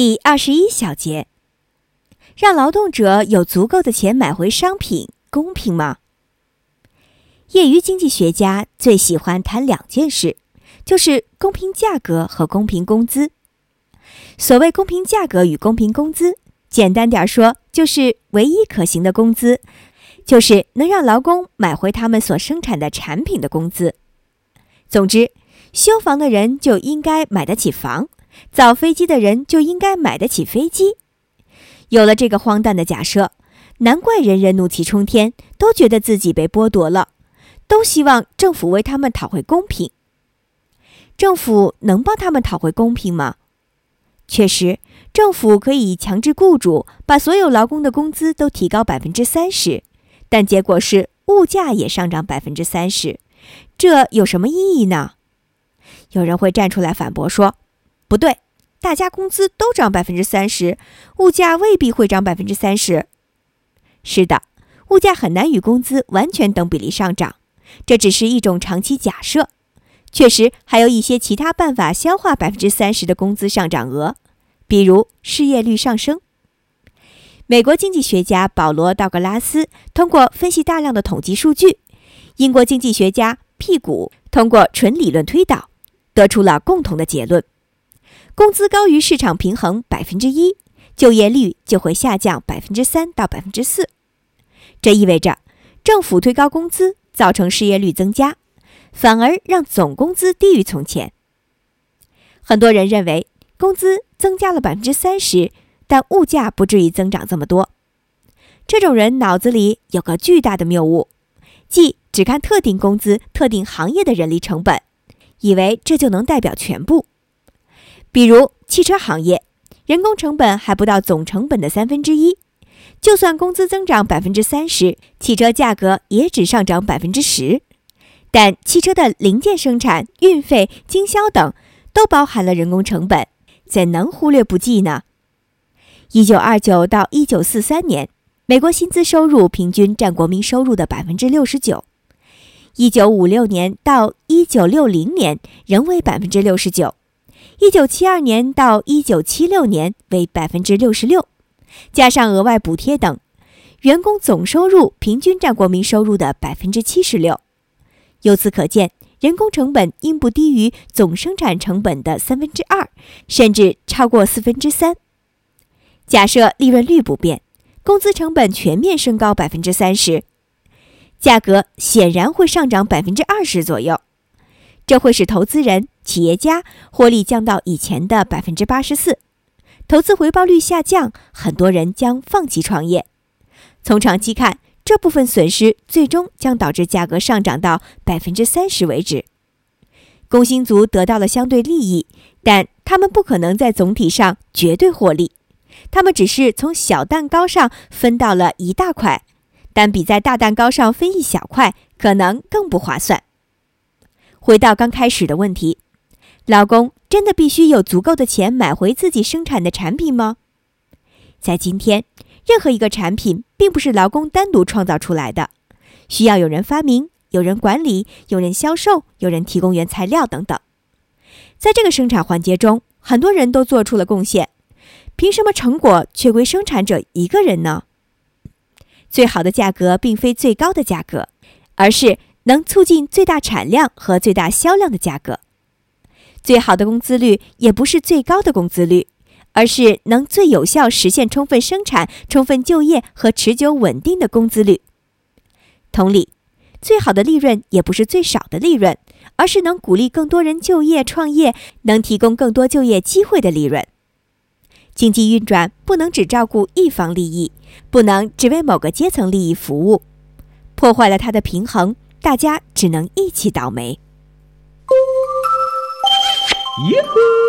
第二十一小节，让劳动者有足够的钱买回商品，公平吗？业余经济学家最喜欢谈两件事，就是公平价格和公平工资。所谓公平价格与公平工资，简单点说，就是唯一可行的工资，就是能让劳工买回他们所生产的产品的工资。总之，修房的人就应该买得起房。造飞机的人就应该买得起飞机。有了这个荒诞的假设，难怪人人怒气冲天，都觉得自己被剥夺了，都希望政府为他们讨回公平。政府能帮他们讨回公平吗？确实，政府可以强制雇主把所有劳工的工资都提高百分之三十，但结果是物价也上涨百分之三十，这有什么意义呢？有人会站出来反驳说。不对，大家工资都涨百分之三十，物价未必会涨百分之三十。是的，物价很难与工资完全等比例上涨，这只是一种长期假设。确实，还有一些其他办法消化百分之三十的工资上涨额，比如失业率上升。美国经济学家保罗·道格拉斯通过分析大量的统计数据，英国经济学家辟谷通过纯理论推导，得出了共同的结论。工资高于市场平衡百分之一，就业率就会下降百分之三到百分之四。这意味着，政府推高工资造成失业率增加，反而让总工资低于从前。很多人认为工资增加了百分之三十，但物价不至于增长这么多。这种人脑子里有个巨大的谬误，即只看特定工资、特定行业的人力成本，以为这就能代表全部。比如汽车行业，人工成本还不到总成本的三分之一，就算工资增长百分之三十，汽车价格也只上涨百分之十。但汽车的零件生产、运费、经销等都包含了人工成本，怎能忽略不计呢？一九二九到一九四三年，美国薪资收入平均占国民收入的百分之六十九；一九五六年到一九六零年仍为百分之六十九。一九七二年到一九七六年为百分之六十六，加上额外补贴等，员工总收入平均占国民收入的百分之七十六。由此可见，人工成本应不低于总生产成本的三分之二，甚至超过四分之三。假设利润率不变，工资成本全面升高百分之三十，价格显然会上涨百分之二十左右。这会使投资人、企业家获利降到以前的百分之八十四，投资回报率下降，很多人将放弃创业。从长期看，这部分损失最终将导致价格上涨到百分之三十为止。工薪族得到了相对利益，但他们不可能在总体上绝对获利，他们只是从小蛋糕上分到了一大块，但比在大蛋糕上分一小块可能更不划算。回到刚开始的问题，劳工真的必须有足够的钱买回自己生产的产品吗？在今天，任何一个产品并不是劳工单独创造出来的，需要有人发明、有人管理、有人销售、有人提供原材料等等。在这个生产环节中，很多人都做出了贡献，凭什么成果却归生产者一个人呢？最好的价格并非最高的价格，而是。能促进最大产量和最大销量的价格，最好的工资率也不是最高的工资率，而是能最有效实现充分生产、充分就业和持久稳定的工资率。同理，最好的利润也不是最少的利润，而是能鼓励更多人就业创业、能提供更多就业机会的利润。经济运转不能只照顾一方利益，不能只为某个阶层利益服务，破坏了它的平衡。大家只能一起倒霉。耶呼！